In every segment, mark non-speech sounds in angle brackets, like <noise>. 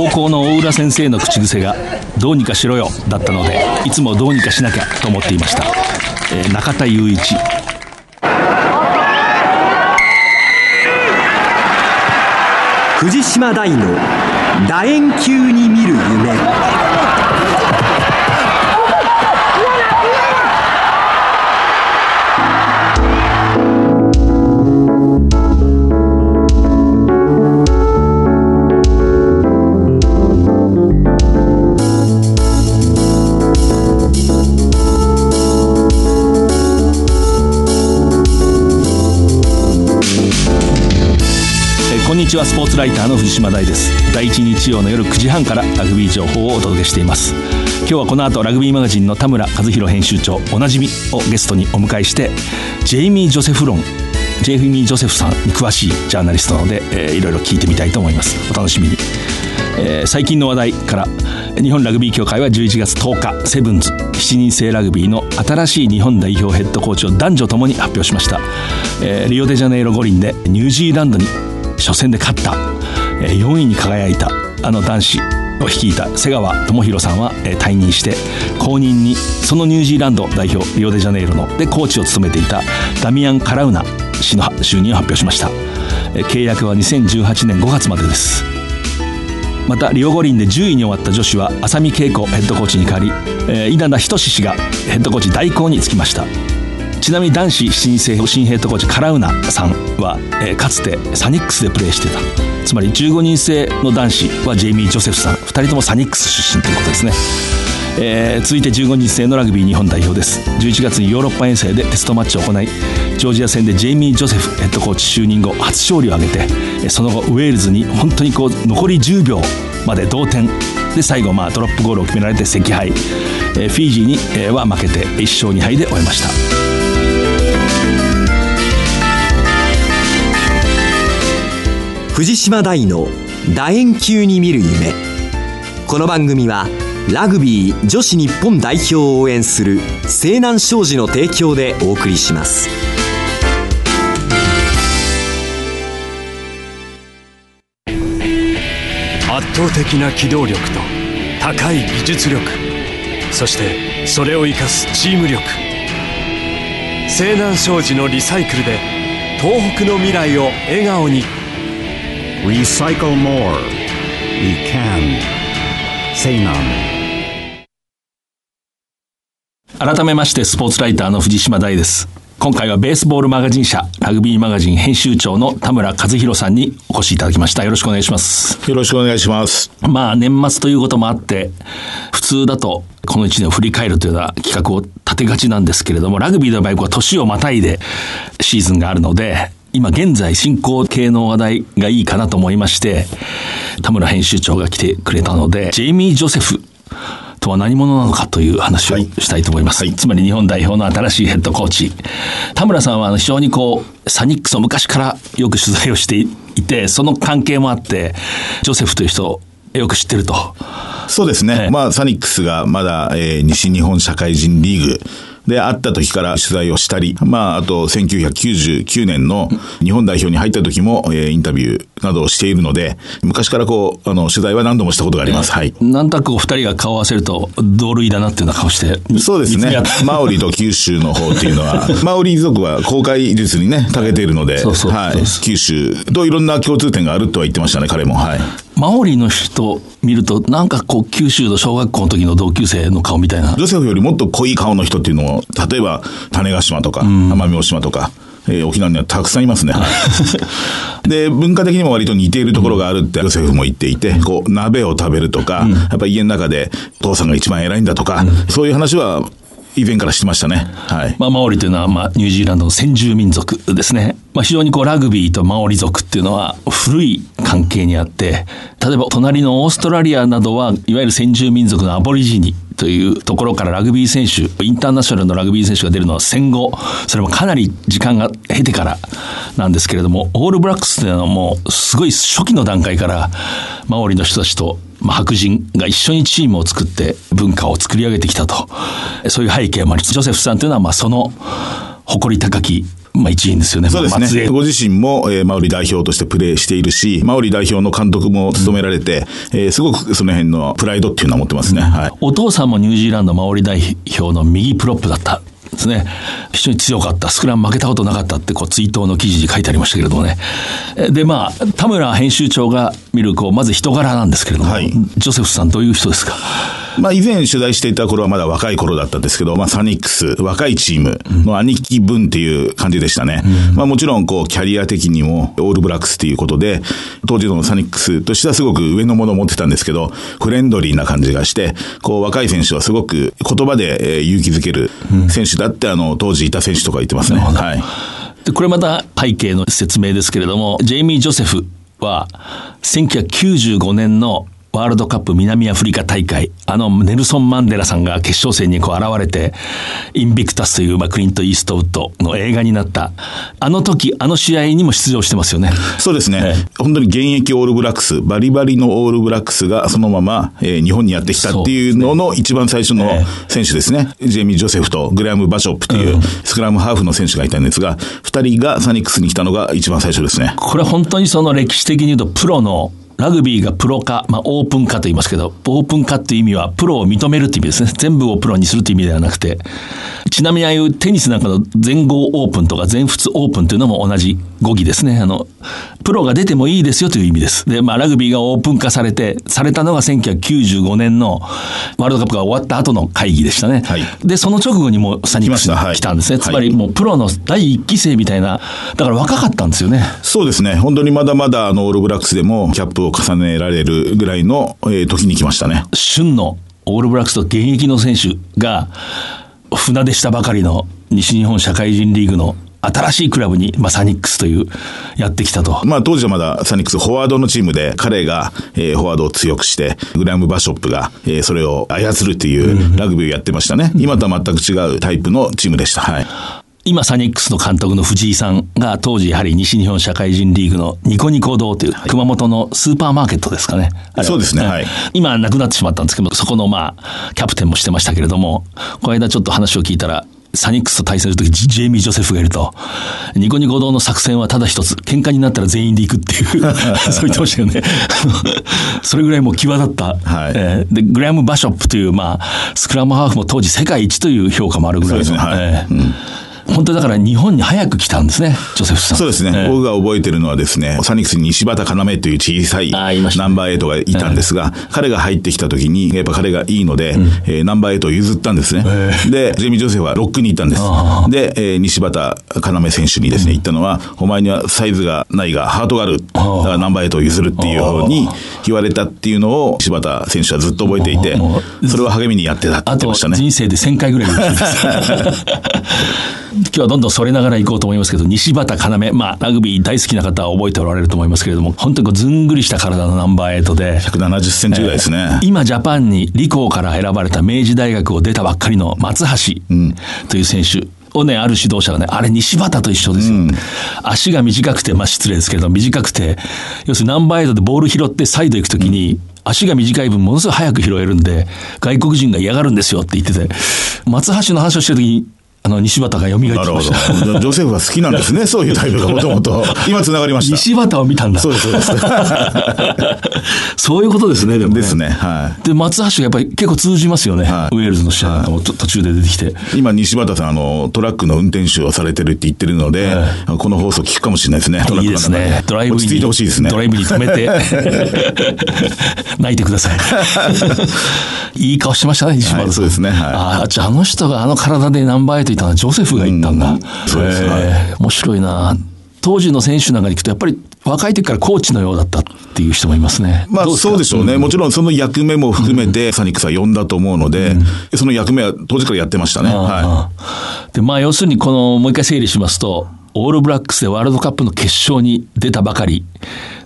高校の大浦先生の口癖が「どうにかしろよ」だったのでいつもどうにかしなきゃと思っていました、えー、中田雄一。藤島大の楕円球に見る夢。ちはスポーツライターの藤島大です。第1日曜の夜9時半からラグビー情報をお届けしています。今日はこの後ラグビーマガジンの田村和弘編集長おなじみをゲストにお迎えしてジェイミー・ジョセフ論ジェイミー・ジョセフさんに詳しいジャーナリストなので、えー、いろいろ聞いてみたいと思います。お楽しみに、えー、最近の話題から日本ラグビー協会は11月10日セブンズ7人制ラグビーの新しい日本代表ヘッドコーチを男女ともに発表しました、えー、リオデジャネイロ五輪でニュージーランドに初戦で勝った。4位に輝いたあの男子を率いた瀬川智弘さんは退任して後任にそのニュージーランド代表リオデジャネイロのでコーチを務めていたダミアン・カラウナ氏の就任を発表しました。契約は2018年5月までです。またリオ五輪で10位に終わった女子は浅見恵子ヘッドコーチに代わり稲田仁氏がヘッドコーチ代行につきました。ちなみに男子新生新ヘッドコーチカラウナさんは、えー、かつてサニックスでプレーしてた。つまり15人制の男子はジェイミー・ジョセフさん。2人ともサニックス出身ということですね。えー、続いて15日制のラグビー日本代表です。11月にヨーロッパ遠征でテストマッチを行いジョージア戦でジェイミー・ジョセフヘッドコーチ就任後初勝利を挙げてその後ウェールズに本当にこう残り10秒まで同点。で最後まあドロップゴールを決められて惜敗、えー、フィージーに、は負けて1勝2敗で終えました。藤島大の楕円球に見る夢。この番組はラグビー女子日本代表を応援する西南商事の提供でお送りします。圧倒的な機動力と高い技術力そしてそれを生かすチーム力。西南商事のリサイクルで東北の未来を笑顔に。Recycle more. We can. Say none. 改めましてスポーツライターの藤島大です。今回はベースボールマガジン社ラグビーマガジン編集長の田村和弘さんにお越しいただきました。よろしくお願いします。よろしくお願いします。まあ年末ということもあって、普通だとこの1年を振り返るというような企画を立てがちなんですけれども、ラグビーの場合は年をまたいでシーズンがあるので、今現在進行形の話題がいいかなと思いまして、田村編集長が来てくれたので、ジェイミー・ジョセフとは何者なのかという話をしたいと思います。はいはい、つまり日本代表の新しいヘッドコーチ。田村さんは非常にこう、サニックスを昔からよく取材をしていて、その関係もあって、ジョセフという人をよく知ってると。そうですね。まあ、サニックスがまだ、えー、西日本社会人リーグ、で、会った時から取材をしたり、まあ、あと1999年の日本代表に入った時も、えー、インタビューなどをしているので、昔からこう、あの、取材は何度もしたことがあります。はい。なんとなくお二人が顔を合わせると、同類だなっていうような顔して。そうですね。マオリと九州の方っていうのは、<laughs> マオリ族は公開術にね、長けているので、はい。九州といろんな共通点があるとは言ってましたね、彼も。はい。マオリの人見ると、なんかこう、九州の小学校の時の同級生の顔みたいな。ジョセフよりもっと濃い顔の人っていうのを、例えば、種子島とか、奄美大島とか、えー、沖縄にはたくさんいますね。<laughs> で、文化的にも割と似ているところがあるって、ヨセフも言っていて、こう、鍋を食べるとか、うん、やっぱ家の中で、お父さんが一番偉いんだとか、うん、そういう話は、以前からしてましたね。はい。まあ、マオリというのは、まあ、ニュージーランドの先住民族ですね。まあ、非常にこう、ラグビーとマオリ族っていうのは古い関係にあって、例えば隣のオーストラリアなどは、いわゆる先住民族のアボリジニというところからラグビー選手、インターナショナルのラグビー選手が出るのは戦後、それもかなり時間が経てからなんですけれども、オールブラックスというのはもう、すごい初期の段階から、マオリの人たちとまあ、白人が一緒にチームを作って文化を作り上げてきたと。そういう背景もあり、ジョセフさんというのは、まあ、その誇り高きまあ一員ですよね。そうですね。ご自身も、えー、マオリ代表としてプレーしているし、マオリ代表の監督も務められて、えーすごくその辺のプライドっていうのは持ってますね。はい。お父さんもニュージーランドマオリ代表の右プロップだった。ですね。非常に強かった。スクラム負けたことなかったって、こう、追悼の記事に書いてありましたけれどもね。えで、まあ、田村編集長が見る、こう、まず人柄なんですけれども、はいジョセフさんどういう人ですか？まあ以前取材していた頃はまだ若い頃だったんですけど、まあサニックス、若いチームの兄貴分っていう感じでしたね。まあもちろんこうキャリア的にもオールブラックスっていうことで、当時のサニックスとしてはすごく上のものを持ってたんですけど、フレンドリーな感じがして、こう若い選手はすごく言葉でえー勇気づける選手だってあの当時いた選手とか言ってますね。はい。で、これまた背景の説明ですけれども、ジェイミー・ジョセフは、1995年のワールドカップ南アフリカ大会、あのネルソン・マンデラさんが決勝戦にこう現れて、インビクタスという、まあ、クリント・イーストウッドの映画になった、あの時、あの試合にも出場してますよね。そうですね、え本当に現役オールブラックス、バリバリのオールブラックスがそのまま、えー日本にやってきたっていうのの一番最初のえ選手ですね。ジェイミー・ジョセフとグレアム・バショップというスクラムハーフの選手がいたんですが、二人がサニックスに来たのが一番最初ですね。これ本当にその歴史的に言うとプロのラグビーがプロ化、まあ、オープン化と言いますけど、オープン化っていう意味は、プロを認めるっていう意味ですね。全部をプロにするっていう意味ではなくて、ちなみにああいうテニスなんかの全豪オープンとか全仏オープンっていうのも同じ語義ですね。あの、プロが出てもいいですよという意味です。で、まあ、ラグビーがオープン化されて、されたのが1995年のワールドカップが終わった後の会議でしたね。はいで、その直後にもうサニックスに来たんですね。はいつまりもうプロの第一期生みたいな、だから若かったんですよね。そうですね。本当にまだまだあのオールブラックスでもキャップを重ねられるぐらいの、えー時に来ましたね。旬のオールブラックスと現役の選手が船出したばかりの西日本社会人リーグの新しいクラブに、まあ、サニックスというやってきたと。まあ当時はまだサニックスフォワードのチームで彼が、えーフォワードを強くしてグラム・バショップが、えーそれを操るっていうラグビーをやってましたね。今とは全く違うタイプのチームでした。はい。今サニックスの監督の藤井さんが当時やはり西日本社会人リーグのニコニコ堂という熊本のスーパーマーケットですかね。はそうですねはい今なくなってしまったんですけど、そこのまあ、キャプテンもしてましたけれども、この間ちょっと話を聞いたら、サニックスと対戦するとき、ジジェイミー・ジョセフがいると、ニコニコ堂の作戦はただ一つ、喧嘩になったら全員で行くっていう、<laughs> そう言ってましたよね。それぐらいもう際立った。はい。えーで、グラム・バショップという、まあ、スクラムハーフも当時世界一という評価もあるぐらいの。ね。はい。えー本当にだから日本に早く来たんですね、ジョセフさん。そうですね。えー僕が覚えてるのはですね、サニックスに西畑要という小さいナンバーエイトがいたんですが、彼が入ってきた時に、やっぱ彼がいいので、えーナンバーエイトを譲ったんですね。で、ジェイミー・ジョセフはロックに行ったんですあ。で、えー西畑要選手にですね、言ったのは、お前にはサイズがないが、ハートがある。だからナンバーエイトを譲るっていうふうに言われたっていうのを、西畑選手はずっと覚えていて、それを励みにやってたって言ってましたね。人生で1000回ぐらい言ってます <laughs> 今日はどんどんそれながら行こうと思いますけど、西畑要、まあ、ラグビー大好きな方は覚えておられると思いますけれども、本当にこうずんぐりした体のナンバーエイトで、170センチぐらいですね。今ジャパンに理工から選ばれた明治大学を出たばっかりの松橋という選手。をね、ある指導者がね、あれ西畑と一緒ですよ。足が短くて、まあ失礼ですけれど、短くて、要するにナンバーエイトでボール拾ってサイド行くときに、足が短い分ものすごい早く拾えるんで、外国人が嫌がるんですよって言ってて、松橋の話をしてるときに、あの、西畑が蘇ってきなるほど。ました。ジョセフは好きなんですね、<laughs> そういうタイプがもともと。今繋がりました。西畑を見たんだ。そうです、そうです。<laughs> そういうことですね、でもね。ですね、はい。で、松橋がやっぱり結構通じますよね。はいウェールズの試合なんかもと途中で出てきて。今、西畑さん、あの、トラックの運転手をされてるって言ってるので、この放送聞くかもしれないですね、トラッいいクの中ですね。ドライブに。落ち着いてほしいですね。ドライブに止めて、<laughs> 泣いてください。いい顔してましたね、西畑さん。はいそうですねはいああ、じゃああの人があの体でナンバーエイトいたのはジョセフが言ったんだ。うんそうですえー面白いな。当時の選手なんかに行くと、やっぱり若い時からコーチのようだったっていう人もいますね。まあそうでしょうね。もちろんその役目も含めてサニックスは呼んだと思うので、その役目は当時からやってましたね。はああで、まあ要するにこの、もう一回整理しますと、オールブラックスでワールドカップの決勝に出たばかり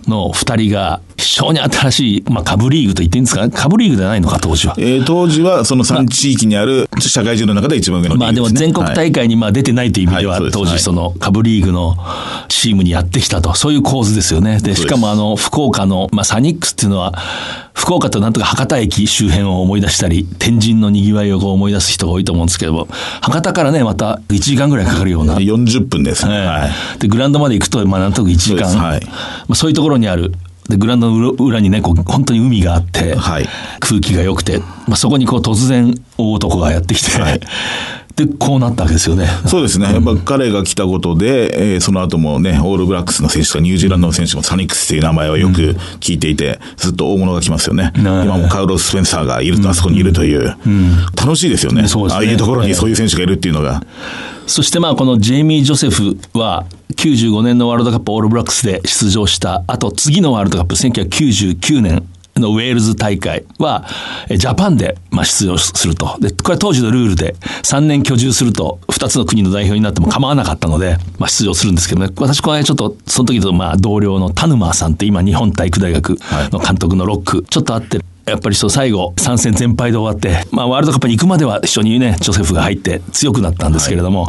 の二人が非常に新しい、まあ、下部リーグと言っていいんですか？下部リーグではないのか、当時は。えー、当時はその3地域にある社会人の中で一番上のリーグです、ね、まあでも全国大会にまあ出てないという意味では、はい当時その下部リーグのチームにやってきたと、そういう構図ですよね。で、しかもあの、福岡の、まあサニックスっていうのは、福岡となんとか博多駅周辺を思い出したり、天神の賑わいをこう思い出す人が多いと思うんですけども、博多からね、また1時間ぐらいかかるような。40分です、ね。ええはい。で、グラウンドまで行くと、まあ、なんとなく1時間。そうはい。まあ、そういうところにある。で、グラウンドの裏裏にね、こう、本当に海があって、はい。空気が良くて、まあ、そこにこう、突然、大男がやってきて、はいで、こうなったわけですよね。そうですね。やっぱ彼が来たことで、えーその後もね、オールブラックスの選手とかニュージーランドの選手もサニックスっていう名前をよく聞いていて、ずっと大物が来ますよね。ん今もカウロス・スペンサーがいると、あそこにいるという。楽しいですよね。ねああいうところにそういう選手がいるっていうのが。そしてまあこのジェイミー・ジョセフは95年のワールドカップオールブラックスで出場した後次のワールドカップ1999年のウェールズ大会はえジャパンでまあ出場すると。で、これは当時のルールで3年居住すると2つの国の代表になっても構わなかったので、まあ出場するんですけどね。私これちょっとその時とまあ同僚のタヌマーさんって今日本体育大学の監督のロック、ちょっと会ってやっぱりそう最後3戦全敗で終わって、まあ、ワールドカップに行くまでは一緒にねジョセフが入って強くなったんですけれども、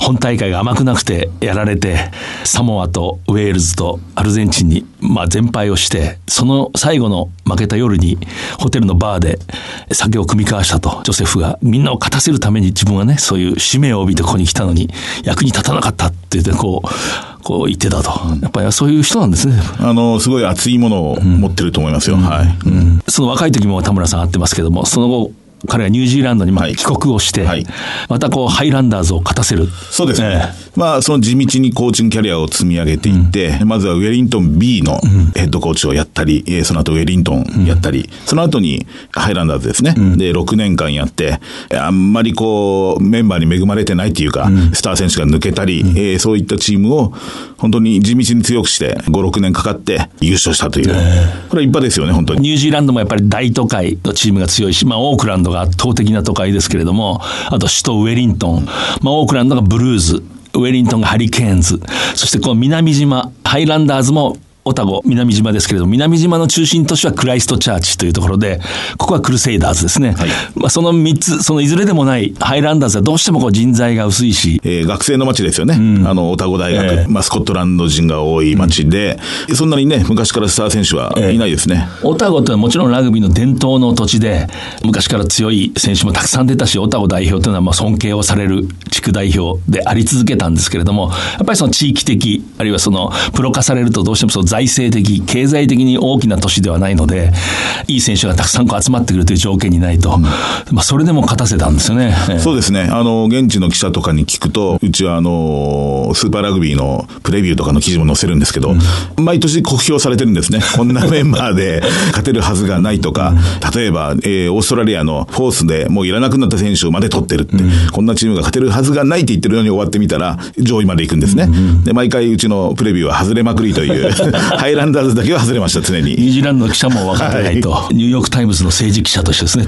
本大会が甘くなくてやられてサモアとウェールズとアルゼンチンに、まあ、全敗をしてその最後の負けた夜にホテルのバーで酒を酌み交わしたとジョセフがみんなを勝たせるために自分はねそういう使命を帯びてここに来たのに役に立たなかったって言ってこうこう言ってたと、やっぱりそういう人なんですね。あの、すごい熱いものを持ってると思いますよ。はい。その若い時も田村さん会ってますけども、その後、彼はニュージーランドにまあはい帰国をして、はいまたこうハイランダーズを勝たせる。そうですね。えまあ、その地道にコーチングキャリアを積み上げていって、まずはウェリントン B のヘッドコーチをやったり、えーその後ウェリントンやったり、その後にハイランダーズですね。で、6年間やって、あんまりこう、メンバーに恵まれてないっていうか、スター選手が抜けたり、えーそういったチームを本当に地道に強くして、5、6年かかって優勝したという。これは一派ですよね、本当に。ニュージーランドもやっぱり大都会のチームが強いし、まあ、オークランドが圧倒的な都会ですけれども、あと首都ウェリントン、まあ、オークランドがブルーズ、ウェリントンがハリケーンズ、そしてこの南島、ハイランダーズもオタゴ、南島ですけれども、南島の中心都市はクライストチャーチというところで、ここはクルセイダーズですね。まあ、その3つ、そのいずれでもないハイランダーズはどうしてもこう人材が薄いし、えー学生の街ですよね。あの、オタゴ大学、ええ。まあ、スコットランド人が多い街で、そんなにね、昔からスター選手はいないですね。オタゴってのはもちろんラグビーの伝統の土地で、昔から強い選手もたくさん出たし、オタゴ代表というのはまあ尊敬をされる地区代表であり続けたんですけれども、やっぱりその地域的、あるいはそのプロ化されるとどうしてもその財政的、経済的に大きな都市ではないので、いい選手がたくさんこう集まってくるという条件にないと、まあそれでも勝たせたんですよね。ええ。そうですね。あの、現地の記者とかに聞くと、うちはあの、スーパーラグビーのプレビューとかの記事も載せるんですけど、毎年酷評されてるんですね。<laughs> こんなメンバーで勝てるはずがないとか、例えば、えーオーストラリアのフォースでもういらなくなった選手まで取ってるって、こんなチームが勝てるはずがないって言ってるのに終わってみたら、上位まで行くんですね。で、毎回うちのプレビューは外れまくりという、ハイランダーズだけは外れました、常に。ニュージーランドの記者も分かってないと、ニューヨーク・タイムズの政治記者としてですね、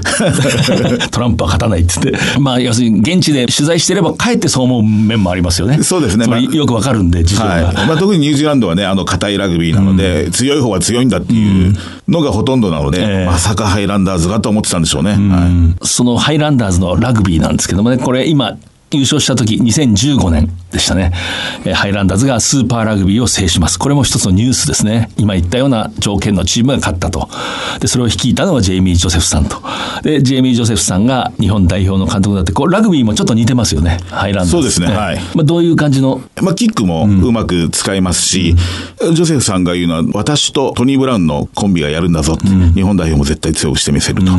<laughs> トランプは勝たないって言って、まあ、要するに現地で取材してれば、かえってそう思う面もありますよね。そうですねつまあよく分かるんで、事情が。はい。まあ、特にニュージーランドはね、あの、硬いラグビーなので、強い方は強いんだっていうのがほとんどなので、ええまさかハイランダーズがと思ってたんでしょうね。はい。そのハイランダーズのラグビーなんですけどもね、これ今、優勝した時、2015年でしたね。えーハイランダーズがスーパーラグビーを制します。これも一つのニュースですね。今言ったような条件のチームが勝ったと。で、それを率いたのはジェイミー・ジョセフさんと。で、ジェイミー・ジョセフさんが日本代表の監督だって、こうラグビーもちょっと似てますよね。ハイランダーズ。そうですねはいまあ、どういう感じの？まあ、キックもうまく使えますし、ジョセフさんが言うのは、私とトニー・ブラウンのコンビがやるんだぞって、日本代表も絶対強くしてみせると。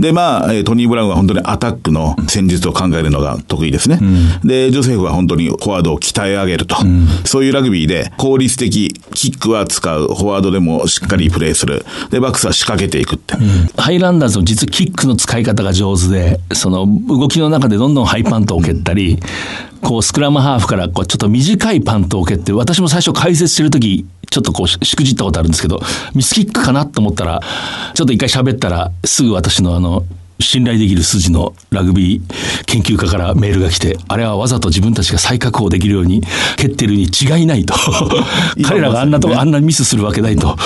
で、まあ、えートニー・ブラウンは本当にアタックの戦術を考えるのが得意ですね。で、ジョセフは本当にフォワードを鍛え上げると。そういうラグビーで効率的、キックは使う、フォワードでもしっかりプレーする。で、バックスは仕掛けていくって。ハイランダーズの実はキックの使い方が上手で、その動きの中でどんどんハイパントを蹴ったり、こうスクラムハーフからこうちょっと短いパントを蹴って、私も最初解説してるとき、ちょっとこうししくじったことあるんですけど、ミスキックかなと思ったら、ちょっと一回喋ったら、すぐ私のあの、信頼できる筋のラグビー研究家からメールが来て、あれはわざと自分たちが再確保できるように蹴ってるに違いないと。<laughs> 彼らがあんなとこ、あんなミスするわけないと。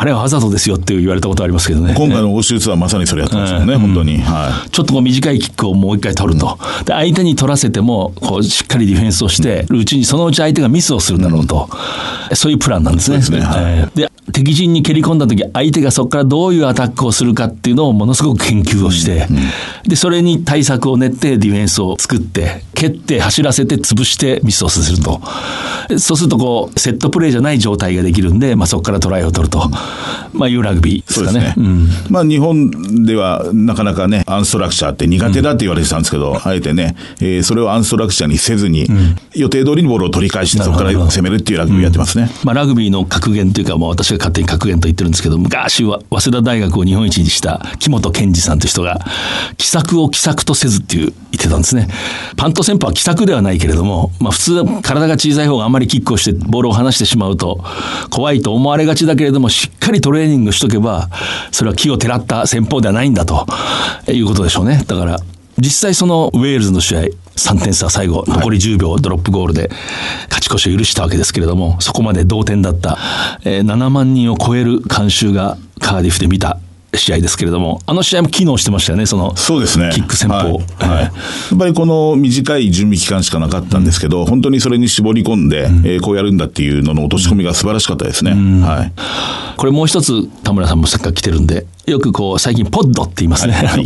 あれはわざとですよって言われたことありますけどね。今回の欧州ツアーまさにそれやってますよね、本当に。はい。ちょっとこう短いキックをもう一回取ると。で、相手に取らせても、こう、しっかりディフェンスをしてるうちに、そのうち相手がミスをするだろうと。そういうプランなんですね。そうですねはいで、敵陣に蹴り込んだ時、相手がそこからどういうアタックをするかっていうのをものすごく研究をして、で、それに対策を練ってディフェンスを作って、蹴って走らせて潰してミスをさせると。そうするとこう、セットプレーじゃない状態ができるんで、まあそこからトライを取ると。まあいうラグビーですかね。ね。うんまあ日本ではなかなかね、アンストラクチャーって苦手だって言われてたんですけど、あえてね、えーそれをアンストラクチャーにせずに、予定通りにボールを取り返して、そこから攻めるっていうラグビーをやってますね。まあ、ラグビーの格言というか、もう私が勝手に格言と言ってるんですけど、昔は早稲田大学を日本一にした木本健二さんという人が、奇策を奇策とせずっていう言ってたんですね。パント戦法は奇策ではないけれども、まあ普通体が小さい方があまりキックをしてボールを離してしまうと怖いと思われがちだけれども、しっかりトレーニングしとけば、それは木をてらった戦法ではないんだということでしょうね。だから、実際そのウェールズの試合、3点差最後、残り10秒ドロップゴールで勝ち越しを許したわけですけれども、そこまで同点だった、えー7万人を超える観衆がカーディフで見た試合ですけれども、あの試合も機能してましたよね、そのそうですね。キック戦法。はいはいえーやっぱりこの短い準備期間しかなかったんですけど、本当にそれに絞り込んで、えーこうやるんだっていうのの落とし込みが素晴らしかったですね。はい。これもう一つ田村さんもさっきから来てるんで、よくこう最近ポッドって言いますね。はいはい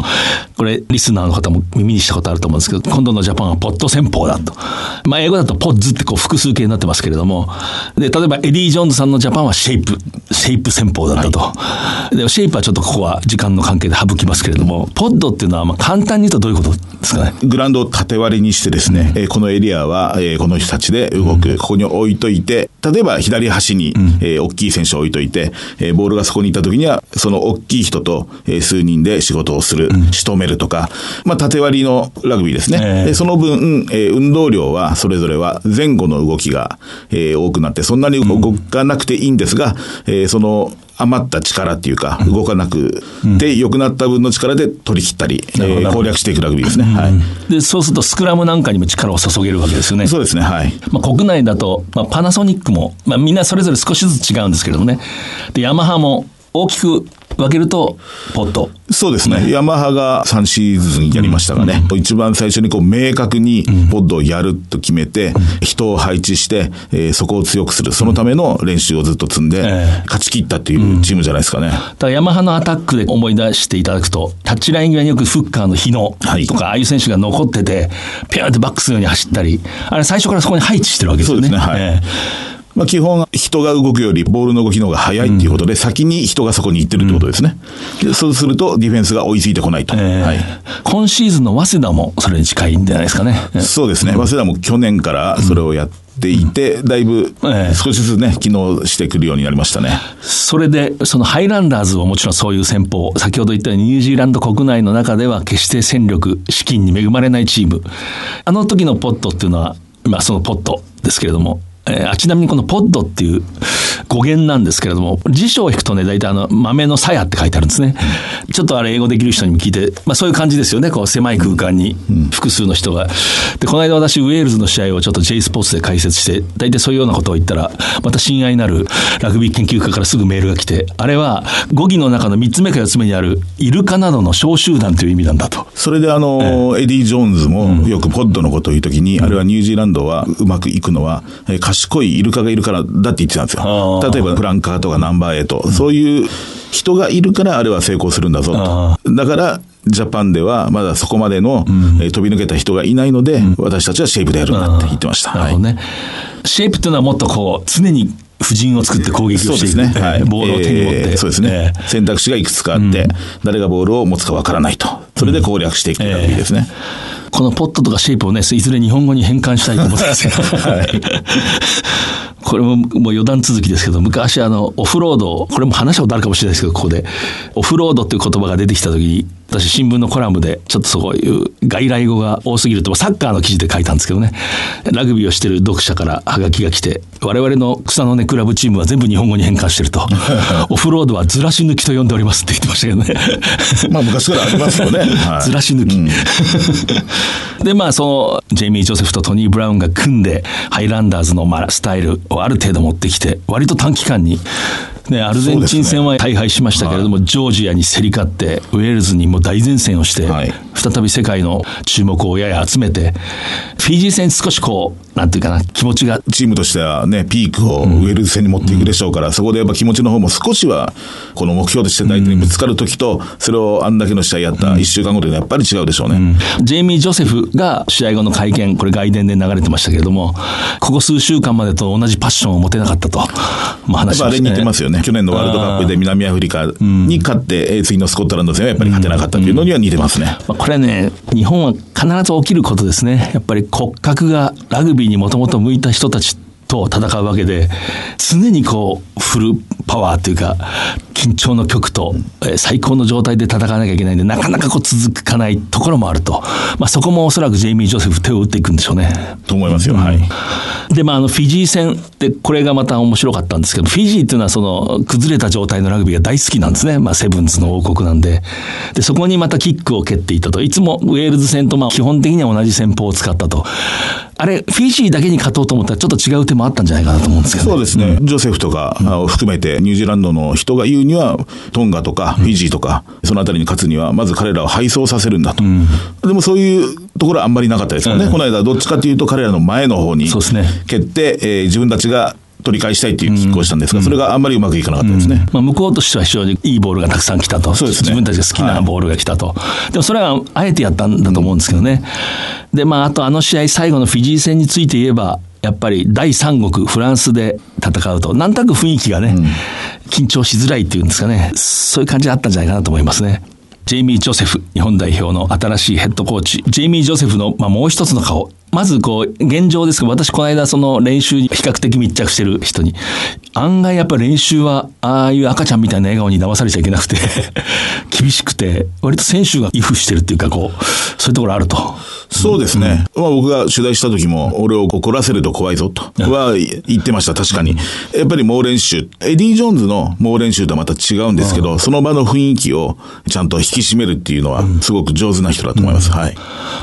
これリスナーの方も耳にしたことあると思うんですけど、今度のジャパンはポッド戦法だと。まあ英語だと pods ってこう複数形になってますけれども、で、例えばエディ・ジョーンズさんのジャパンはシェイプ、シェイプ戦法だったと。で、シェイプはちょっとここは時間の関係で省きますけれども、ポッドっていうのはまあ簡単に言うとどういうことですかね？グラウンドを縦割りにしてですね、えーこのエリアは、えーこの人たちで動く、ここに置いといて、例えば左端に、えー大きい選手を置いといて、えーボールがそこに行った時には、その大きい人と、えー数人で仕事をする、仕留めるとか、まあ縦割りのラグビーですね。ええでその分、えー運動量はそれぞれは前後の動きが、えー多くなって、そんなに動かなくていいんですが、えーその余った力っていうか、動かなくて良くなった分の力で取り切ったり、えー攻略していくラグビーですね。はい。で、そうするとスクラムなんかにも力を注げるわけですよね。そうですね、はい。まあ、国内だと、まあ、パナソニックも、まあ、みんなそれぞれ少しずつ違うんですけれどもね。で、ヤマハも大きく分けると、ポット。そうですね。ヤマハが3シーズンやりましたがね、一番最初にこう明確にポッドをやると決めて、人を配置して、えーそこを強くする。そのための練習をずっと積んで、ええ。勝ち切ったっていうチームじゃないですかね。だからヤマハのアタックで思い出していただくと、タッチライン際によくフッカーの日野はい。とか、ああいう選手が残ってて、ピューンってバックするように走ったり、あれ最初からそこに配置してるわけですよね。そうですね。はい。えまあ基本、人が動くよりボールの動きの方が早いっていうことで、先に人がそこに行ってるってことですね。でそうするとディフェンスが追いついてこないと。えええはい。今シーズンの早稲田もそれに近いんじゃないですかね。そうですね。早稲田も去年からそれをやっていて、だいぶええ少しずつね、機能してくるようになりましたね。それで、そのハイランダーズはもちろんそういう戦法、先ほど言ったようにニュージーランド国内の中では決して戦力、資金に恵まれないチーム。あの時のポッドっていうのは、まあそのポッドですけれども、えーあちなみにこのポッドっていう語源なんですけれども、辞書を引くとね、大体あの、豆の鞘って書いてあるんですね。ちょっとあれ英語できる人にも聞いて、まあそういう感じですよね、こう狭い空間に複数の人が。で、この間私、ウェールズの試合をちょっと J スポーツで解説して、大体そういうようなことを言ったら、また親愛なるラグビー研究家からすぐメールが来て、あれは語義の中の3つ目か4つ目にある、イルカなどの小集団という意味なんだと。それであの、エディ・ジョーンズもよくポッドのことを言うときに、あれはニュージーランドはうまくいくのは、えー賢いイルカがいるからだって言ってたんですよ例えばフランカーとかナンバーエイト、そういう人がいるからあれは成功するんだぞあと。だから、ジャパンではまだそこまでの、えー飛び抜けた人がいないので、私たちはシェイプでやるんだって言ってました。はいなるほどね。シェイプっていうのはもっとこう、常に布陣を作って攻撃をしていく。ね。はい。ボールを手に持って。えーそうですね。選択肢がいくつかあって、誰がボールを持つかわからないと。それで攻略していくというラグビーですね。このポットとかシェイプをね、いずれ日本語に変換したいと思ってますよ。<laughs> <laughs> これももう余談続きですけど、昔あの、オフロード、これも話したことあるかもしれないですけど、ここで、オフロードっていう言葉が出てきた時に、私新聞のコラムでちょっとそういう外来語が多すぎるとサッカーの記事で書いたんですけどね。ラグビーをしてる読者からハガキが来て我々の草の根クラブチームは全部日本語に変換してると。<laughs> オフロードはずらし抜きと呼んでおりますって言ってましたけどね。まあ昔からありますよね、<laughs> はい、ずらし抜き、うん、<laughs> でまあそのジェイミー・ジョセフとトニー・ブラウンが組んでハイランダーズのまあスタイルをある程度持ってきて割と短期間にね、アルゼンチン戦は大敗しましたけれども、ねはい、ジョージアに競り勝って、ウェールズにも大前線をして、はい、再び世界の注目をやや集めて、フィジー戦少しこう、なんていうかな、気持ちが。チームとしてはね、ピークをウェールズ戦に持っていくでしょうから、うん、そこでやっぱ気持ちの方も少しは、この目標として相手にぶつかるときと、それをあんだけの試合やった1週間後でやっぱり違うでしょうね、うん、ジェイミー・ジョセフが試合後の会見、これ外伝で流れてましたけれども、ここ数週間までと同じパッションを持てなかったと、まあ、話しました、ね、あれ似てますよね。去年のワールドカップで南アフリカに勝って、次のスコットランド戦はやっぱり勝てなかったというのには似てますね。まあ、これね、日本は必ず起きることですね。やっぱり骨格がラグビーにもともと向いた人たちと戦うわけで、常にこう、フルパワーというか、緊張の局と、えー、最高の状態で戦わなきゃいけないんで、なかなかこう続かないところもあると。まあそこもおそらくジェイミー・ジョセフ手を打っていくんでしょうね。と思いますよ。はい。で、まああのフィジー戦で、これがまた面白かったんですけど、フィジーっていうのはその崩れた状態のラグビーが大好きなんですね。まあセブンズの王国なんで。で、そこにまたキックを蹴っていたと。いつもウェールズ戦とまあ基本的には同じ戦法を使ったと。あれ、フィジーだけに勝とうと思ったらちょっと違う手もあったんじゃないかなと思うんですけど、ね、そうですね。うん、ジョセフとかを含めてニュージーランドの人が言うには、トンガとかフィジーとか、そのあたりに勝つには、まず彼らを敗走させるんだと。うん、でもそういうところはあんまりなかったですよね。うん、この間、どっちかというと彼らの前の方に蹴って、ねえー、自分たちが取り返したいっていうキックをしたんですが、うん、それがあんまりうまくいかなかったですね。うん、まあ、向こうとしては非常にいいボールがたくさん来たと。そうですね。自分たちが好きなボールが来たと。はい、でもそれはあえてやったんだと思うんですけどね。で、まあ、あとあの試合最後のフィジー戦について言えば、やっぱり第三国フランスで戦うと、なんとなく雰囲気がね、うん、緊張しづらいっていうんですかね、そういう感じあったんじゃないかなと思いますね。ジェイミー・ジョセフ、日本代表の新しいヘッドコーチ、ジェイミー・ジョセフの、まあ、もう一つの顔、まずこう、現状ですけど、私この間その練習に比較的密着してる人に、案外やっぱ練習は、ああいう赤ちゃんみたいな笑顔に騙されちゃいけなくて <laughs> 厳しくて、割と選手が畏怖してるっていうか、こう、そういうところあると。そうですね。うん、まあ僕が取材した時も、俺を怒らせると怖いぞとは言ってました、確かに。やっぱり猛練習。エディ・ジョーンズの猛練習とはまた違うんですけど、その場の雰囲気をちゃんと引き締めるっていうのは、すごく上手な人だと思います。うん、はい。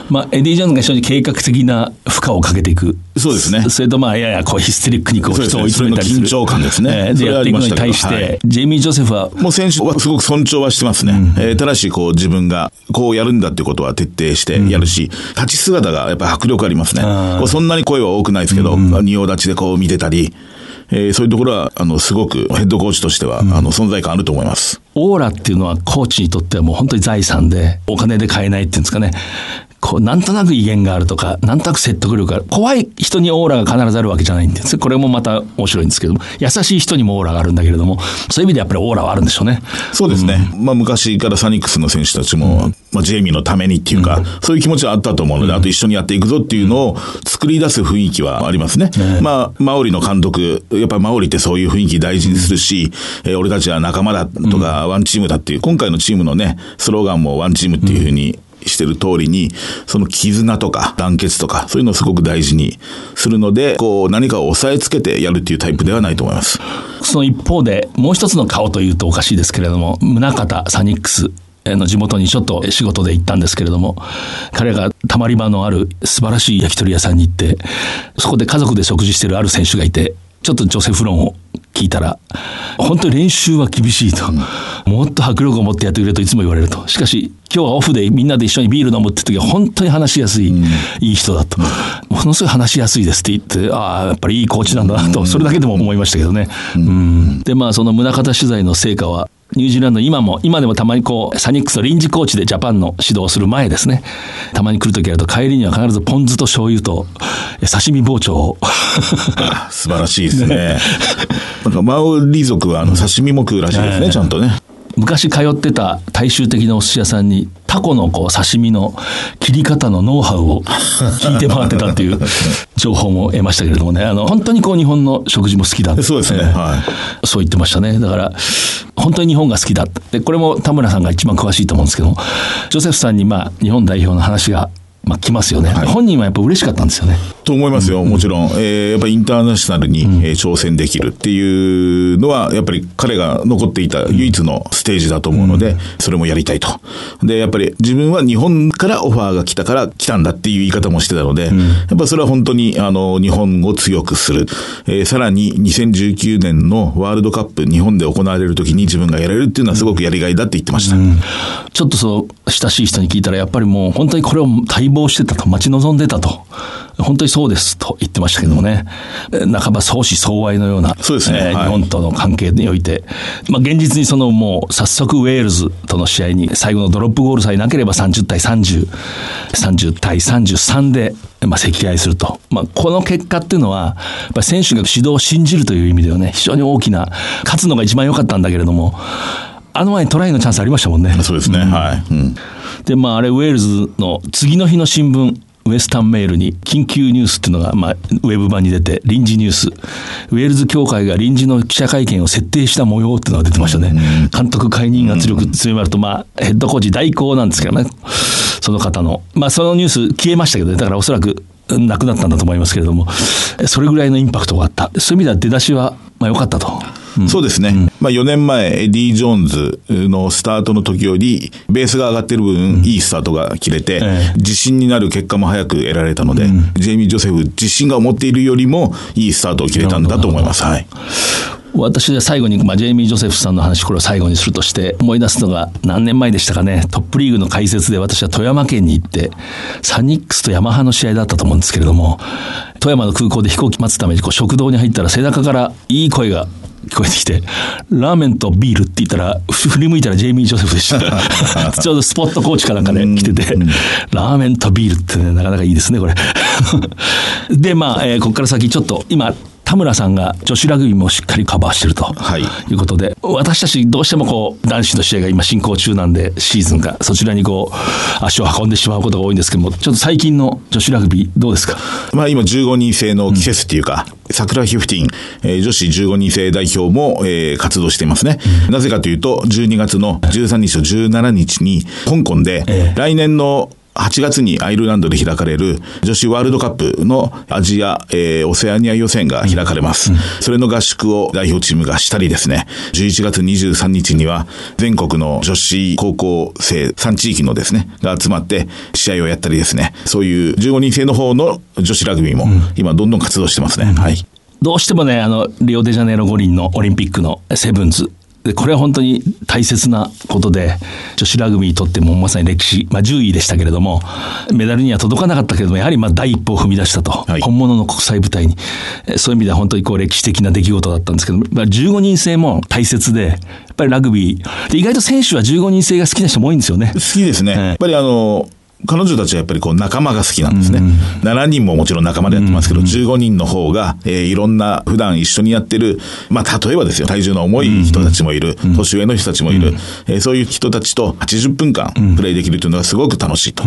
まあ、エディ・ジョーンズが非常に計画的な負荷をかけていく。そうですね。それとまあ、ややこうヒステリックにこう人を追い詰めたりする。緊張感ですね。えー、でやっていくのに対して、はい、ジェイミー・ジョセフは。もう選手はすごく尊重はしてますね。うん、えー、ただし、こう自分がこうやるんだってことは徹底してやるし、うん、立ち姿がやっぱり迫力ありますね。そんなに声は多くないですけど、うん、仁王立ちでこう見てたり、えー、そういうところは、あの、すごくヘッドコーチとしては、うん、あの、存在感あると思います。オーラっていうのはコーチにとってはもう本当に財産で、お金で買えないっていうんですかね。こう、なんとなく威厳があるとか、なんとなく説得力がある。怖い人にオーラが必ずあるわけじゃないんです。これもまた面白いんですけども、優しい人にもオーラがあるんだけれども、そういう意味でやっぱりオーラはあるんでしょうね。そうですね。うん、まあ昔からサニックスの選手たちも、うん、まあジェイミーのためにっていうか、うん、そういう気持ちはあったと思うので、あと一緒にやっていくぞっていうのを作り出す雰囲気はありますね。まあ、マオリの監督、やっぱりマオリってそういう雰囲気大事にするし、えー、俺たちは仲間だとか、ワンチームだっていう、今回のチームのね、スローガンもワンチームっていうふうに、してる通りに、その絆とか団結とか、そういうのをすごく大事にするので、こう、何かを押さえつけてやるっていうタイプではないと思います。その一方で、もう一つの顔というとおかしいですけれども、宗像サニックス、の地元にちょっと仕事で行ったんですけれども、彼がたまり場のある素晴らしい焼き鳥屋さんに行って、そこで家族で食事してるある選手がいて、ちょっとジョセフ論を聞いたら、本当に練習は厳しいと。もっと迫力を持ってやってくれといつも言われると。しかし、今日はオフでみんなで一緒にビール飲むって時は本当に話しやすい、うん、いい人だと。ものすごい話しやすいですって言って、ああ、やっぱりいいコーチなんだなと、それだけでも思いましたけどね。うん、で、まあ、その宗像取材の成果は、ニュージーランド今も、今でもたまにこう、サニックスの臨時コーチでジャパンの指導をする前ですね。たまに来るときあると帰りには必ずポン酢と醤油と刺身包丁を。素晴らしいですね。なんかマオリ族はあの刺身も食うらしいですね、ちゃんとね。昔通ってた大衆的なお寿司屋さんにタコのこう刺身の切り方のノウハウを <laughs> 聞いて回ってたっていう情報も得ましたけれどもね、あの、本当にこう日本の食事も好きだって。そうですね。はい。そう言ってましたね。だから、本当に日本が好きだって。で、これも田村さんが一番詳しいと思うんですけど、ジョセフさんにまあ、日本代表の話が、まあ、来ますよね、本人はやっぱ嬉しかったんですよね。と思いますよ、もちろん。えーやっぱりインターナショナルに、えー挑戦できるっていうのは、やっぱり彼が残っていた唯一のステージだと思うので、それもやりたいと。で、やっぱり自分は日本からオファーが来たから来たんだっていう言い方もしてたので、やっぱそれは本当に、あの、日本を強くする。えーさらに2019年のワールドカップ、日本で行われる時に自分がやれるっていうのはすごくやりがいだって言ってました。ちょっとそう、親しい人に聞いたら、やっぱりもう本当にこれを待望してたと、待ち望んでたと。本当にそうですと言ってましたけどもね。えー半ば相思相愛のような、そうですねはいえー日本との関係において、まあ現実にそのもう早速ウェールズとの試合に最後のドロップゴールさえなければ30対30、30対33で、まあ、惜敗すると。まあ、この結果っていうのは、選手が指導を信じるという意味ではね、非常に大きな、勝つのが一番良かったんだけれども、あの前にトライのチャンスありましたもんね。そうですね。はい。うんで、まあ、あれ、ウェールズの次の日の新聞、ウエスタンメールに緊急ニュースっていうのが、まあ、ウェブ版に出て、臨時ニュース。ウェールズ協会が臨時の記者会見を設定した模様っていうのが出てましたね。監督解任圧力強まると、まあ、ヘッドコーチ代行なんですけどね。その方の。まあ、そのニュース消えましたけどね。だからおそらく、なくなったんだと思いますけれども、それぐらいのインパクトがあった。そういう意味では出だしは、まあ、良かったと。そうですね。まあ4年前、エディ・ジョーンズのスタートの時より、ベースが上がってる分、いいスタートが切れて、ええ。自信になる結果も早く得られたので、ジェイミー・ジョセフ、自信が持っているよりも、いいスタートを切れたんだと思います。はい。私は最後に、まあ、ジェイミー・ジョセフさんの話、これを最後にするとして、思い出すのが何年前でしたかね、トップリーグの解説で私は富山県に行って、サニックスとヤマハの試合だったと思うんですけれども、富山の空港で飛行機待つためにこう食堂に入ったら背中からいい声が聞こえてきて、ラーメンとビールって言ったら、ふ振り向いたらジェイミー・ジョセフでした。<laughs> ちょうどスポットコーチかなんかで来てて、ラーメンとビールってね、なかなかいいですね、これ。<laughs> で、まあ、えーここから先ちょっと今、田村さんが女子ラグビーもしっかりカバーしてると。はい。いうことで、私たちどうしてもこう男子の試合が今進行中なんでシーズンが。そちらにこう足を運んでしまうことが多いんですけどもちょっと最近の女子ラグビーどうですか？まあ今15人制の季節っていうか、桜フィフティン、えー女子15人制代表も、えー活動していますね。なぜかというと、12月の13日と17日に、香港で、ええ。来年の8月にアイルランドで開かれる女子ワールドカップのアジア、えーオセアニア予選が開かれます。それの合宿を代表チームがしたりですね、11月23日には全国の女子高校生3地域のですね、が集まって試合をやったりですね、そういう15人制の方の女子ラグビーも今どんどん活動してますね。はい。どうしてもねあのリオデジャネイロ五輪のオリンピックのセブンズでこれは本当に大切なことで女子ラグビーにとってもまさに歴史、まあ、10位でしたけれどもメダルには届かなかったけれどもやはりまあ第一歩を踏み出したと、はい本物の国際舞台にえそういう意味では本当にこう歴史的な出来事だったんですけど、まあ、15人制も大切でやっぱりラグビーで意外と選手は15人制が好きな人も多いんですよね。好きですね。ええやっぱりあの、彼女たちはやっぱりこう仲間が好きなんですね。7人ももちろん仲間でやってますけど、15人の方が、えーいろんな普段一緒にやってる、まあ例えばですよ、体重の重い人たちもいる、年上の人たちもいる、えーそういう人たちと80分間プレイできるというのがすごく楽しいと。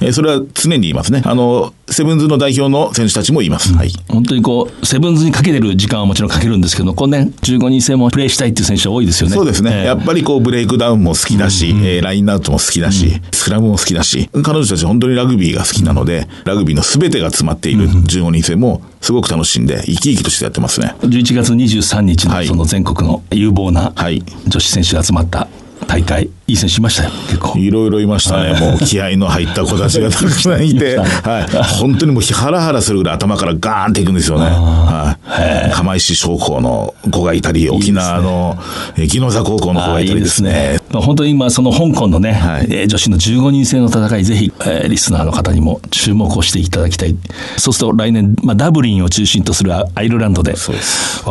えーそれは常に言いますね。あの、セブンズの代表の選手たちも言います。はい。本当にこう、セブンズにかけてる時間はもちろんかけるんですけど、今年15人制もプレーしたいっていう選手は多いですよね。そうですね。ええやっぱりこうブレイクダウンも好きだし、えーラインアウトも好きだし、スクラムも好きだし、彼女たち本当にラグビーが好きなので、ラグビーの全てが詰まっている15人制もすごく楽しんで、生き生きとしてやってますね。11月23日はいのその全国の有望なはい女子選手が集まった大会、いい選手いましたよ、結構。いろいろいましたね。もう気合の入った子たちがたくさんいて、<laughs> はい。本当にもうハラハラするぐらい頭からガーンっていくんですよね。はい。釜石商工の子がいたり、沖縄のえ宜野座高校の子がいたりですね。まあ、本当に今その香港のね、はい。えー女子の15人制の戦いぜひ、えーリスナーの方にも注目をしていただきたい。そうすると来年、まあ、ダブリンを中心とするアイルランドでワ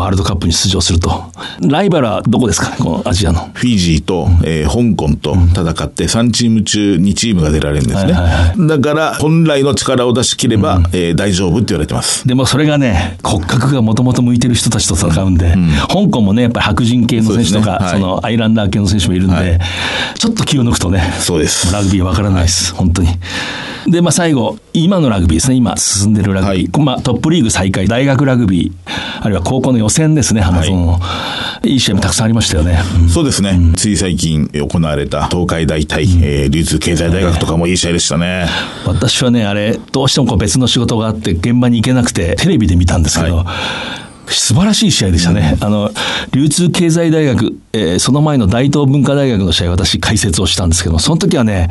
ールドカップに出場すると。ライバルはどこですか？ねこのアジアの。フィジーと、えー香港と戦って3チーム中2チームが出られるんですね。はいはいだから本来の力を出し切れば、えー大丈夫って言われてます。でもそれがね、骨格がもともと向いてる人たちと戦うんで、香港もね、やっぱり白人系の選手とか、そ,、ね。はい。のアイランダー系の選手もいるんで、はいちょっと気を抜くとね、そうですラグビーわからないです、本当に。で、まあ最後、今のラグビーですね、今進んでるラグビー。まあトップリーグ再開、大学ラグビー、あるいは高校の予選ですね、花園の。いい試合もたくさんありましたよね。そうですね。つい最近行われた東海大対、えー流通経済大学とかもいい試合でしたね。私はね、あれ、どうしてもこう別の仕事があって、現場に行けなくて、テレビで見たんですけど、素晴らしい試合でしたね。あの、流通経済大学、えーその前の大東文化大学の試合、私解説をしたんですけども、その時はね、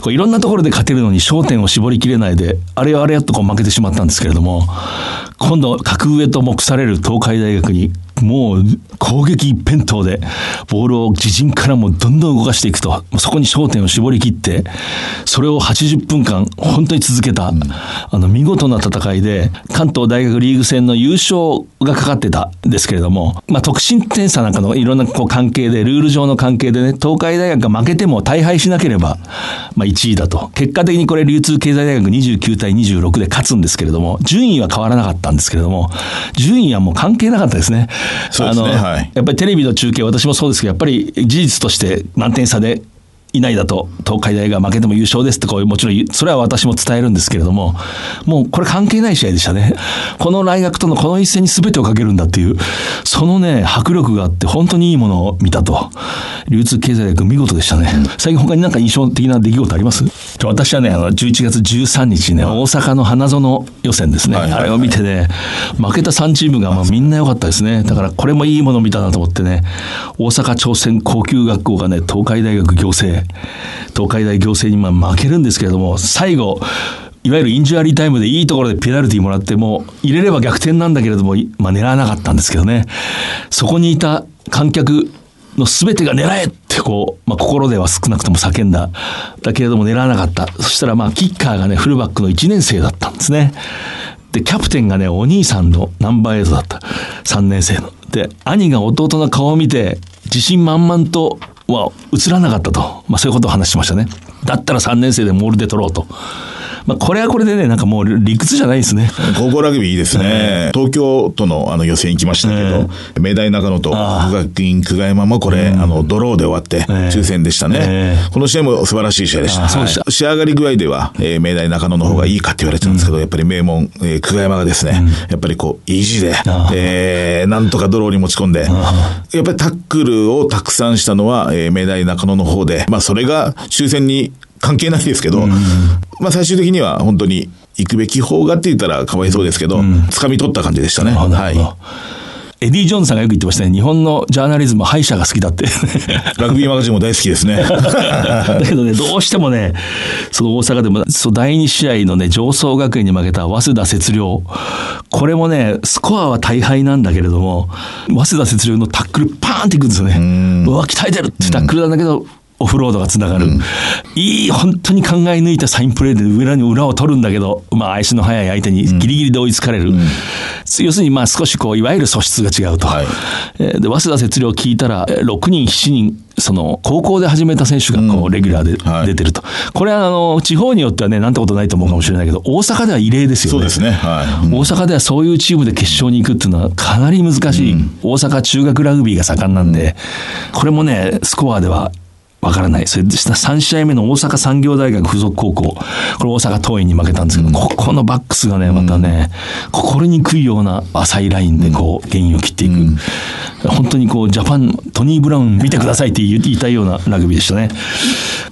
こういろんなところで勝てるのに焦点を絞りきれないで、あれよあれよとこう負けてしまったんですけれども、今度、格上と目される東海大学に、もう攻撃一辺倒で、ボールを自陣からもどんどん動かしていくと、そこに焦点を絞り切って、それを80分間、本当に続けた、あの、見事な戦いで、関東大学リーグ戦の優勝がかかってたんですけれども、まあ、得失点差なんかのいろんなこう関係で、ルール上の関係でね、東海大学が負けても大敗しなければ、まあ、1位だと。結果的にこれ、流通経済大学29対26で勝つんですけれども、順位は変わらなかったんですけれども、順位はもう関係なかったですね。そうですねあのはい。やっぱりテレビの中継、私もそうですけど、やっぱり事実として何点差で以内だと、東海大が負けても優勝ですってこう、もちろんそれは私も伝えるんですけれども、もうこれ関係ない試合でしたね。<laughs> この大学とのこの一戦に全てをかけるんだっていう、そのね、迫力があって、本当にいいものを見たと。流通経済学見事でしたね。最近他になんか印象的な出来事あります？私はね、あの、11月13日ね、大阪の花園予選ですね。はいはいはいあれを見てね、負けた3チームがまあみんな良かったですね。だからこれもいいものを見たなと思ってね、大阪朝鮮高級学校がね、東海大学行政、東海大行政にまあ負けるんですけれども、最後、いわゆるインジュアリータイムでいいところでペナルティーもらっても、入れれば逆転なんだけれども、まあ狙わなかったんですけどね、そこにいた観客の全てが狙えってこう、まあ、心では少なくとも叫んだ。だけれども狙わなかった。そしたらまあキッカーがね、フルバックの1年生だったんですね。で、キャプテンがね、お兄さんのナンバーエイトだった。3年生の。で、兄が弟の顔を見て、自信満々とは映らなかったと。まあそういうことを話しましたね。だったら3年生でモールで取ろうと。まあこれはこれでね、なんかもう理屈じゃないですね。高校ラグビーいいですね。東京都のあの予選行きましたけど、明大中野とあ国学院久我山もこれ、あの、ドローで終わって、え抽選でしたね。え。この試合も素晴らしい試合でした。はい。仕上がり具合では、えー明大中野の方がいいかって言われてたんですけど、やっぱり名門、えー久我山がですね、やっぱりこう、意地であ、えーなんとかドローに持ち込んで、やっぱりタックルをたくさんしたのは、えー明大中野の方で、まあそれが抽選に関係ないですけど、まあ最終的には本当に行くべき方がって言ったらかわいそうですけど、掴み取った感じでしたね。はいエディ・ジョーンズさんがよく言ってましたね。日本のジャーナリズムは敗者が好きだって。<laughs> ラグビーマガジンも大好きですね。<laughs> だけどね、どうしてもね、その大阪でも、そう第2試合のね、常翔学園に負けた早稲田摂陵。これもね、スコアは大敗なんだけれども、早稲田摂陵のタックルパーンっていくんですよね。うわ、鍛えてるってタックルなんだけど、オフロードがつながる、いい、本当に考え抜いたサインプレーで裏に裏を取るんだけど、まあ、足の速い相手にギリギリで追いつかれる。要するに、まあ、少しこう、いわゆる素質が違うと。はいえーで、早稲田節量を聞いたら、えー6人、7人、その、高校で始めた選手が、こう、レギュラーではい出てると。これは、あの、地方によってはね、なんてことないと思うかもしれないけど、大阪では異例ですよね。そうですね。はい。大阪ではそういうチームで決勝に行くっていうのはかなり難しい、大阪中学ラグビーが盛んなんで、これもね、スコアではわからない。それでした3試合目の大阪産業大学附属高校、これ大阪桐蔭に負けたんですけど、ここのバックスがね、またね、心にくいような浅いラインでこう、原因を切っていく。本当にこう、ジャパン、トニー・ブラウン見てくださいって言いたいようなラグビーでしたね。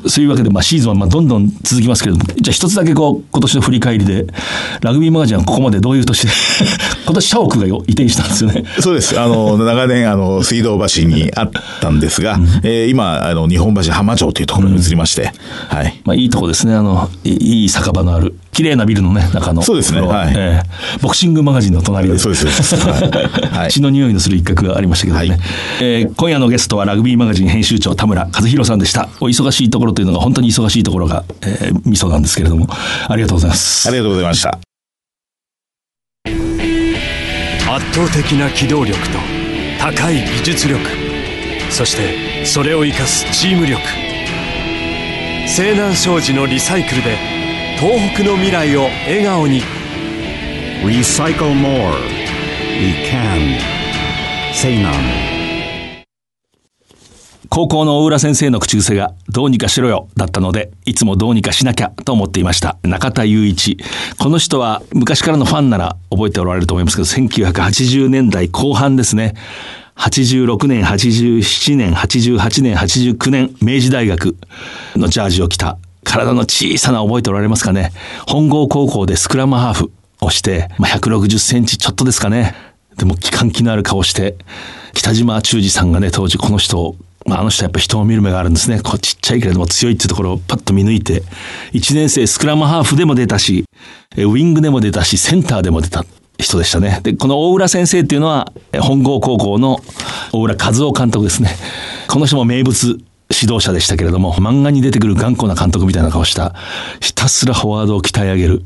そういうわけで、まあ、シーズンはまあどんどん続きますけれども、じゃあ一つだけこう、今年の振り返りで、ラグビーマガジンはここまでどういう年で、<laughs> 今年社屋が移転したんですよね。そうです。あの、長年、あの、水道橋にあったんですが、えー今、あの、日本橋浜町というところに移りまして、はい。まあ、いいとこですね。あの、いいい酒場のある。綺麗なビルのね、中の。そうですねはいえーボクシングマガジンの隣で。そうですそうですはい <laughs> はい血の匂いのする一角がありましたけどね。はいえー今夜のゲストはラグビーマガジン編集長田村和弘さんでした。お忙しいところというのが本当に忙しいところが、えー、ミソなんですけれども、ありがとうございます。ありがとうございました。圧倒的な機動力と高い技術力そしてそれを生かすチーム力西南商事のリサイクルで東北の未来を笑顔に Recycle more. We can. Say none. 高校の大浦先生の口癖が、どうにかしろよ、だったので、いつもどうにかしなきゃと思っていました。中田雄一。この人は昔からのファンなら覚えておられると思いますけど、1980年代後半ですね。86年、87年、88年、89年、明治大学のジャージを着た、体の小さな覚えておられますかね。本郷高校でスクラムハーフをして、まあ、160センチちょっとですかね。でも、気管気のある顔して、北島忠二さんがね、当時この人を、まあ、あの人はやっぱ人を見る目があるんですね。こうちっちゃいけれども強いっていうところをパッと見抜いて、1年生スクラムハーフでも出たし、ウィングでも出たし、センターでも出た人でしたね。で、この大浦先生っていうのは、本郷高校の大浦和夫監督ですね。この人も名物指導者でしたけれども、漫画に出てくる頑固な監督みたいな顔した、ひたすらフォワードを鍛え上げる。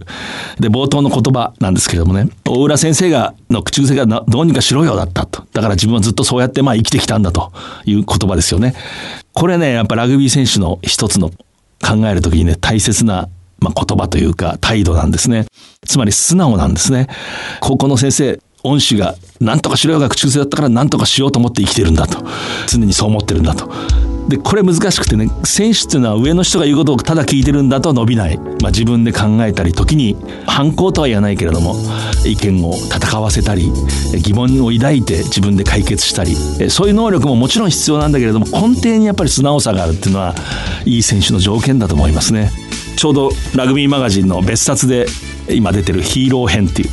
で、冒頭の言葉なんですけれどもね、大浦先生が、の口癖がどうにかしろよだったと。だから自分はずっとそうやってまあ生きてきたんだという言葉ですよね。これね、やっぱラグビー選手の一つの考えるときにね、大切なまあ、言葉というか態度なんですね。つまり素直なんですね。高校の先生、恩師が何とかしろよが口癖だったから何とかしようと思って生きてるんだと。常にそう思ってるんだと。で、これ難しくてね、選手っていうのは上の人が言うことをただ聞いてるんだと伸びない。まあ自分で考えたり、時に反抗とは言わないけれども、意見を戦わせたり、疑問を抱いて自分で解決したり、そういう能力ももちろん必要なんだけれども、根底にやっぱり素直さがあるっていうのは、いい選手の条件だと思いますね。ちょうどラグビーマガジンの別冊で今出てるヒーロー編ってい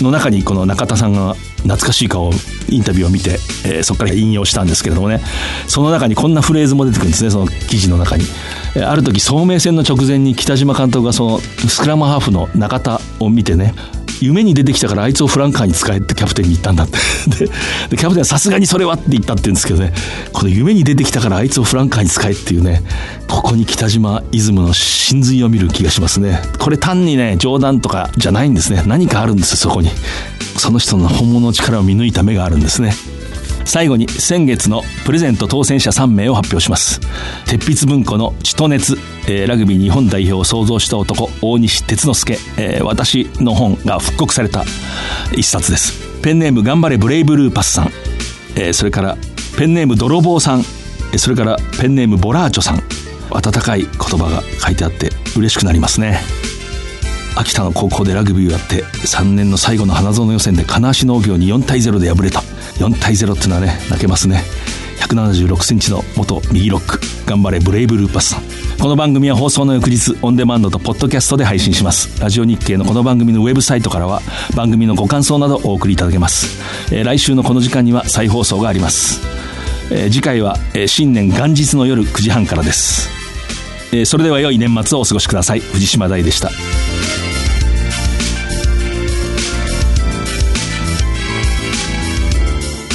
うの中にこの中田さんが懐かしい顔インタビューを見て、えーそこから引用したんですけれどもねその中にこんなフレーズも出てくるんですねその記事の中に。えーある時聡明戦の直前に北島監督がそのスクラムハーフの中田を見てね夢に出てきたからあいつをフランカーに使えってキャプテンに言ったんだって。<laughs> で、でキャプテンはさすがにそれはって言ったって言うんですけどね、この夢に出てきたからあいつをフランカーに使えっていうね、ここに北島イズムの真髄を見る気がしますね。これ単にね、冗談とかじゃないんですね。何かあるんですよ、そこに。その人の本物の力を見抜いた目があるんですね。最後に先月のプレゼント当選者3名を発表します。鉄筆文庫の「血と熱」えーラグビー日本代表を創造した男大西哲之助、えー私の本が復刻された一冊です。ペンネーム頑張れブレイブルーパスさん、えーそれからペンネーム泥棒さんそれからペンネームボラーチョさん。温かい言葉が書いてあって嬉しくなりますね。秋田の高校でラグビーをやって3年の最後の花園予選で金足農業に4対0で敗れた。4対0っていうのはね泣けますね。176センチの元右ロック。頑張れブレイブルーパスさん。この番組は放送の翌日オンデマンドとポッドキャストで配信します。ラジオ日経のこの番組のウェブサイトからは番組のご感想などお送りいただけます、えー来週のこの時間には再放送があります、えー次回は、えー新年元日の夜9時半からです、えーそれでは良い年末をお過ごしください。藤島大でした。